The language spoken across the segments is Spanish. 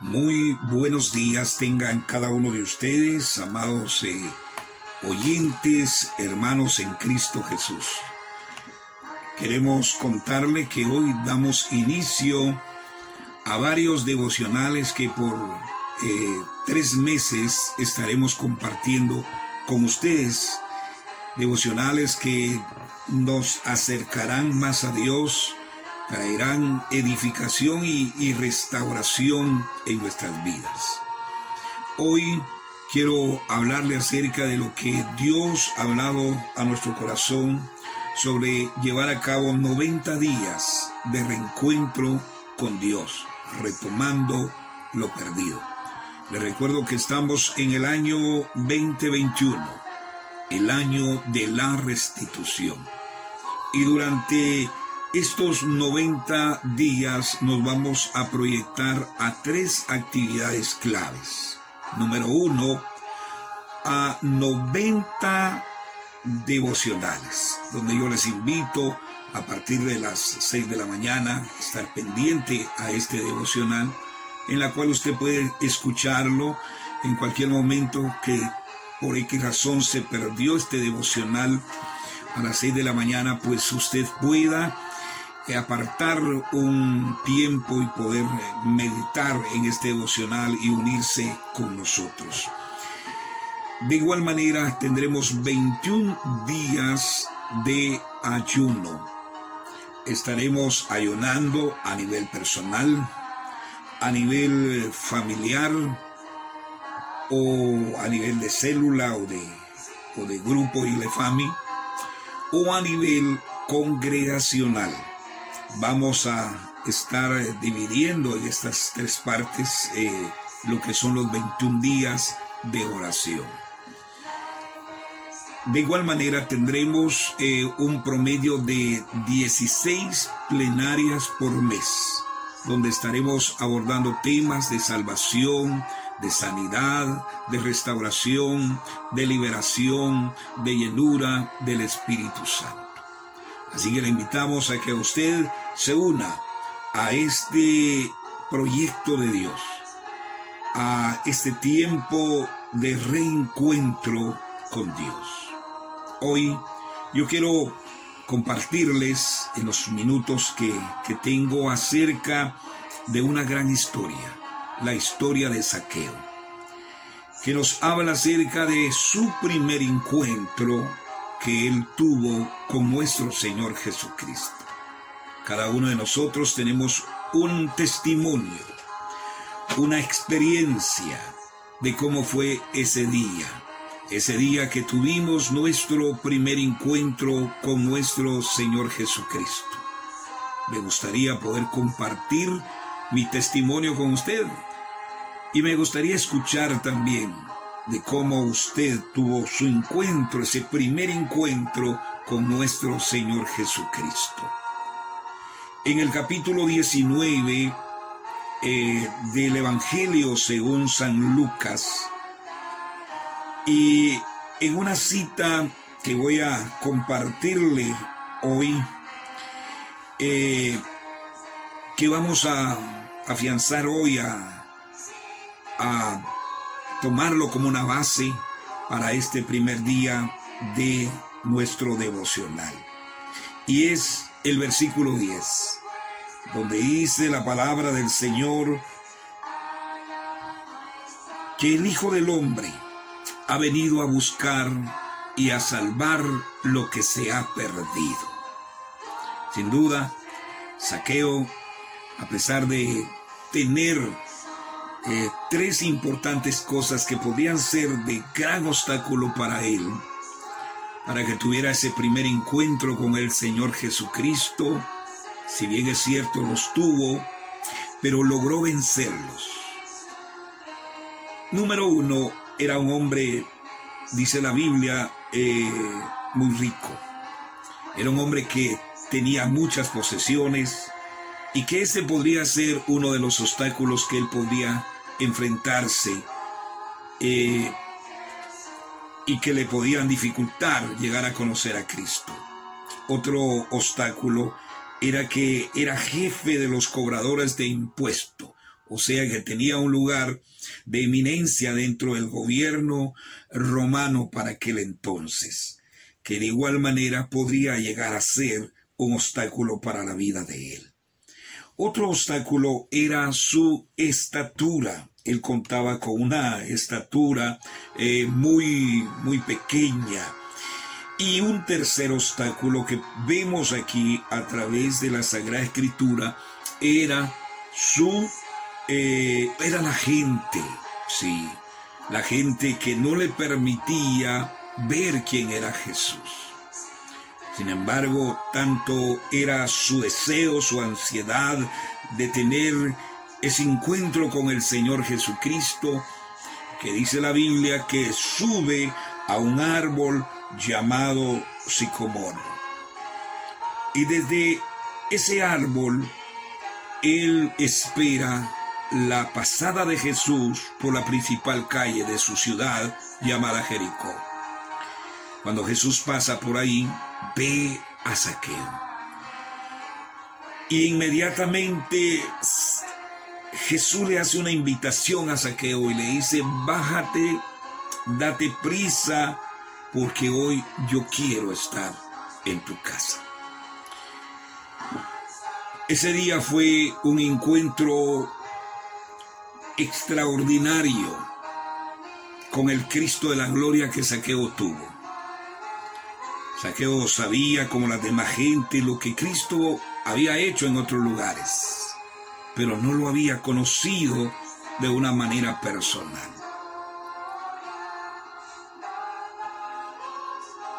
Muy buenos días tengan cada uno de ustedes, amados eh, oyentes, hermanos en Cristo Jesús. Queremos contarle que hoy damos inicio a varios devocionales que por eh, tres meses estaremos compartiendo con ustedes. Devocionales que nos acercarán más a Dios, traerán edificación y, restauración en nuestras vidas. Hoy quiero hablarle acerca de lo que Dios ha hablado a nuestro corazón sobre llevar a cabo 90 días de reencuentro con Dios, retomando lo perdido. Le recuerdo que estamos en el año 2021, el año de la restitución. Y durante estos 90 días nos vamos a proyectar a tres actividades claves. Número uno, a 90 devocionales, donde yo les invito a partir de las 6 de la mañana estar pendiente a este devocional, en la cual usted puede escucharlo en cualquier momento que por X razón se perdió este devocional a las 6 de la mañana, pues usted pueda apartar un tiempo y poder meditar en este devocional y unirse con nosotros. De igual manera tendremos 21 días de ayuno. Estaremos ayunando a nivel personal, a nivel familiar o a nivel de célula o de, o de grupo y de familia o a nivel congregacional vamos a estar dividiendo en estas tres partes eh, lo que son los 21 días de oración. De igual manera tendremos eh, un promedio de 16 plenarias por mes, donde estaremos abordando temas de salvación, de sanidad, de restauración, de liberación, de llenura del Espíritu Santo. Así que le invitamos a que usted se una a este proyecto de Dios, a este tiempo de reencuentro con Dios. Hoy yo quiero compartirles en los minutos que, que tengo acerca de una gran historia, la historia de Saqueo, que nos habla acerca de su primer encuentro que Él tuvo con nuestro Señor Jesucristo. Cada uno de nosotros tenemos un testimonio, una experiencia de cómo fue ese día, ese día que tuvimos nuestro primer encuentro con nuestro Señor Jesucristo. Me gustaría poder compartir mi testimonio con usted y me gustaría escuchar también de cómo usted tuvo su encuentro, ese primer encuentro con nuestro Señor Jesucristo. En el capítulo 19 eh, del Evangelio según San Lucas, y en una cita que voy a compartirle hoy, eh, que vamos a afianzar hoy a, a tomarlo como una base para este primer día de nuestro devocional. Y es el versículo 10, donde dice la palabra del Señor que el Hijo del Hombre ha venido a buscar y a salvar lo que se ha perdido. Sin duda, Saqueo, a pesar de tener eh, tres importantes cosas que podían ser de gran obstáculo para él, para que tuviera ese primer encuentro con el Señor Jesucristo. Si bien es cierto, los tuvo, pero logró vencerlos. Número uno, era un hombre, dice la Biblia, eh, muy rico. Era un hombre que tenía muchas posesiones, y que ese podría ser uno de los obstáculos que él podía enfrentarse eh, y que le podían dificultar llegar a conocer a Cristo. Otro obstáculo era que era jefe de los cobradores de impuesto, o sea que tenía un lugar de eminencia dentro del gobierno romano para aquel entonces, que de igual manera podría llegar a ser un obstáculo para la vida de él. Otro obstáculo era su estatura. Él contaba con una estatura eh, muy, muy pequeña. Y un tercer obstáculo que vemos aquí a través de la Sagrada Escritura era su, eh, era la gente, sí, la gente que no le permitía ver quién era Jesús. Sin embargo, tanto era su deseo, su ansiedad de tener ese encuentro con el Señor Jesucristo, que dice la Biblia que sube a un árbol llamado sicomoro. Y desde ese árbol, él espera la pasada de Jesús por la principal calle de su ciudad llamada Jericó. Cuando Jesús pasa por ahí, ve a Saqueo. Y inmediatamente Jesús le hace una invitación a Saqueo y le dice, bájate, date prisa, porque hoy yo quiero estar en tu casa. Ese día fue un encuentro extraordinario con el Cristo de la gloria que Saqueo tuvo. Saqueo sabía como la demás gente lo que Cristo había hecho en otros lugares, pero no lo había conocido de una manera personal.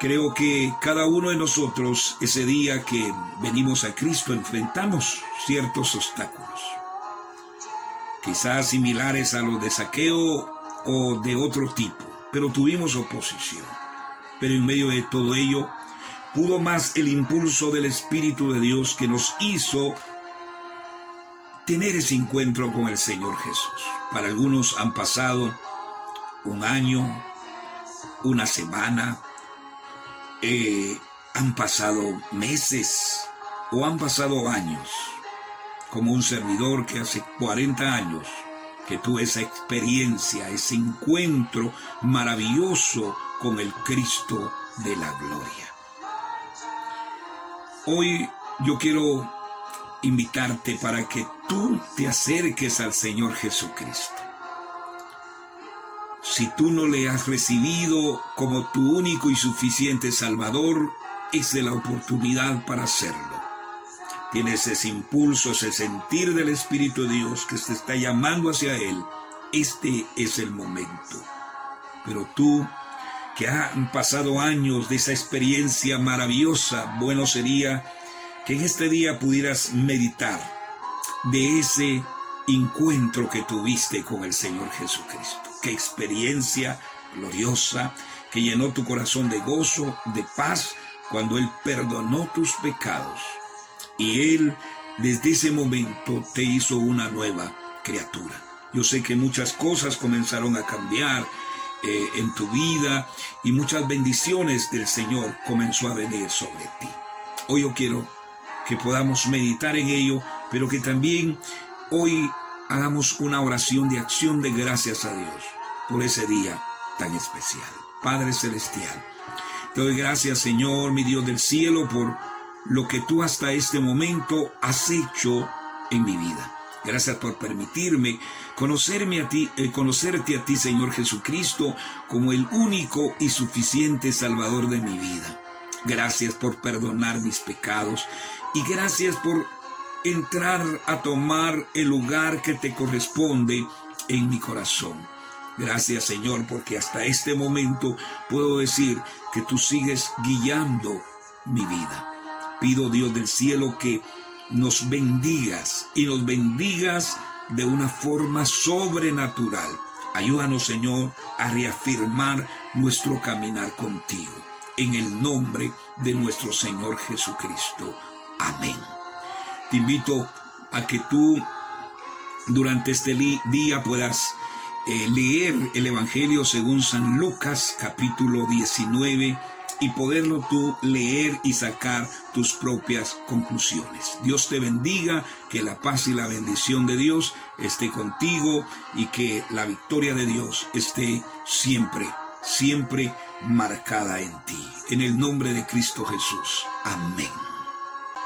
Creo que cada uno de nosotros ese día que venimos a Cristo enfrentamos ciertos obstáculos, quizás similares a los de saqueo o de otro tipo, pero tuvimos oposición pero en medio de todo ello pudo más el impulso del Espíritu de Dios que nos hizo tener ese encuentro con el Señor Jesús. Para algunos han pasado un año, una semana, eh, han pasado meses o han pasado años, como un servidor que hace 40 años que tuve esa experiencia, ese encuentro maravilloso con el Cristo de la gloria. Hoy yo quiero invitarte para que tú te acerques al Señor Jesucristo. Si tú no le has recibido como tu único y suficiente Salvador, es de la oportunidad para hacerlo. Tienes ese impulso, ese sentir del Espíritu de Dios que te está llamando hacia Él. Este es el momento. Pero tú que han pasado años de esa experiencia maravillosa, bueno sería que en este día pudieras meditar de ese encuentro que tuviste con el Señor Jesucristo. Qué experiencia gloriosa que llenó tu corazón de gozo, de paz, cuando Él perdonó tus pecados. Y Él desde ese momento te hizo una nueva criatura. Yo sé que muchas cosas comenzaron a cambiar, eh, en tu vida y muchas bendiciones del Señor comenzó a venir sobre ti. Hoy yo quiero que podamos meditar en ello, pero que también hoy hagamos una oración de acción de gracias a Dios por ese día tan especial. Padre Celestial, te doy gracias Señor, mi Dios del cielo, por lo que tú hasta este momento has hecho en mi vida. Gracias por permitirme conocerme a ti, eh, conocerte a ti, Señor Jesucristo, como el único y suficiente Salvador de mi vida. Gracias por perdonar mis pecados y gracias por entrar a tomar el lugar que te corresponde en mi corazón. Gracias Señor porque hasta este momento puedo decir que tú sigues guiando mi vida. Pido Dios del cielo que nos bendigas y nos bendigas de una forma sobrenatural. Ayúdanos, Señor, a reafirmar nuestro caminar contigo. En el nombre de nuestro Señor Jesucristo. Amén. Te invito a que tú durante este día puedas eh, leer el Evangelio según San Lucas capítulo 19 y poderlo tú leer y sacar tus propias conclusiones. Dios te bendiga, que la paz y la bendición de Dios esté contigo y que la victoria de Dios esté siempre, siempre marcada en ti. En el nombre de Cristo Jesús. Amén.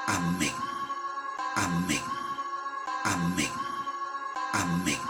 Amén. Amén. Amén. Amén.